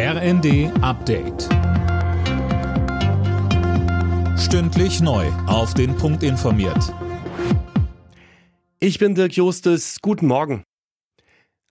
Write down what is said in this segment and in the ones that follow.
RND Update. Stündlich neu. Auf den Punkt informiert. Ich bin Dirk Justes. Guten Morgen.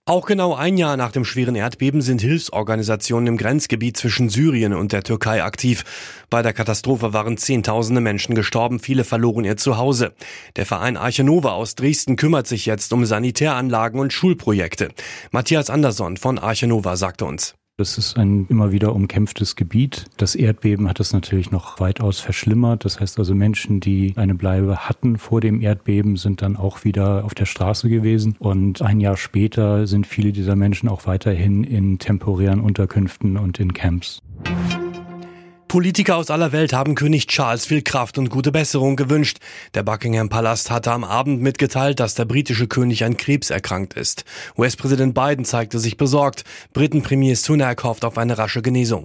Auch genau ein Jahr nach dem schweren Erdbeben sind Hilfsorganisationen im Grenzgebiet zwischen Syrien und der Türkei aktiv. Bei der Katastrophe waren Zehntausende Menschen gestorben, viele verloren ihr Zuhause. Der Verein Arche Nova aus Dresden kümmert sich jetzt um Sanitäranlagen und Schulprojekte. Matthias Andersson von Arche Nova sagte uns. Das ist ein immer wieder umkämpftes Gebiet. Das Erdbeben hat es natürlich noch weitaus verschlimmert. Das heißt also Menschen, die eine Bleibe hatten vor dem Erdbeben, sind dann auch wieder auf der Straße gewesen. Und ein Jahr später sind viele dieser Menschen auch weiterhin in temporären Unterkünften und in Camps. Politiker aus aller Welt haben König Charles viel Kraft und gute Besserung gewünscht. Der Buckingham Palast hatte am Abend mitgeteilt, dass der britische König an Krebs erkrankt ist. US-Präsident Biden zeigte sich besorgt. Britenpremier Sunak hofft auf eine rasche Genesung.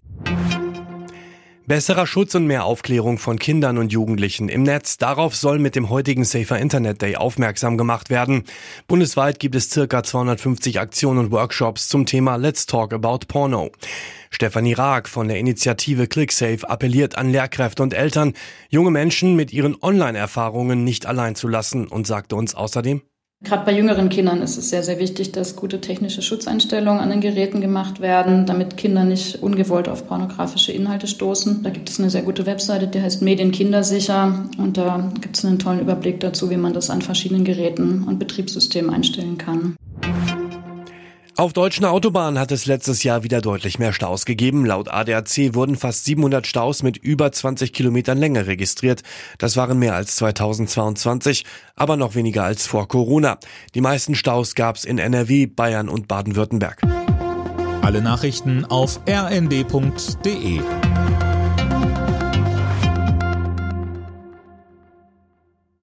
Besserer Schutz und mehr Aufklärung von Kindern und Jugendlichen im Netz. Darauf soll mit dem heutigen Safer Internet Day aufmerksam gemacht werden. Bundesweit gibt es circa 250 Aktionen und Workshops zum Thema Let's Talk About Porno. Stefanie Raag von der Initiative ClickSafe appelliert an Lehrkräfte und Eltern, junge Menschen mit ihren Online-Erfahrungen nicht allein zu lassen und sagte uns außerdem, Gerade bei jüngeren Kindern ist es sehr, sehr wichtig, dass gute technische Schutzeinstellungen an den Geräten gemacht werden, damit Kinder nicht ungewollt auf pornografische Inhalte stoßen. Da gibt es eine sehr gute Webseite, die heißt Medienkindersicher und da gibt es einen tollen Überblick dazu, wie man das an verschiedenen Geräten und Betriebssystemen einstellen kann. Auf deutschen Autobahnen hat es letztes Jahr wieder deutlich mehr Staus gegeben. Laut ADAC wurden fast 700 Staus mit über 20 Kilometern Länge registriert. Das waren mehr als 2022, aber noch weniger als vor Corona. Die meisten Staus gab es in NRW, Bayern und Baden-Württemberg. Alle Nachrichten auf rnd.de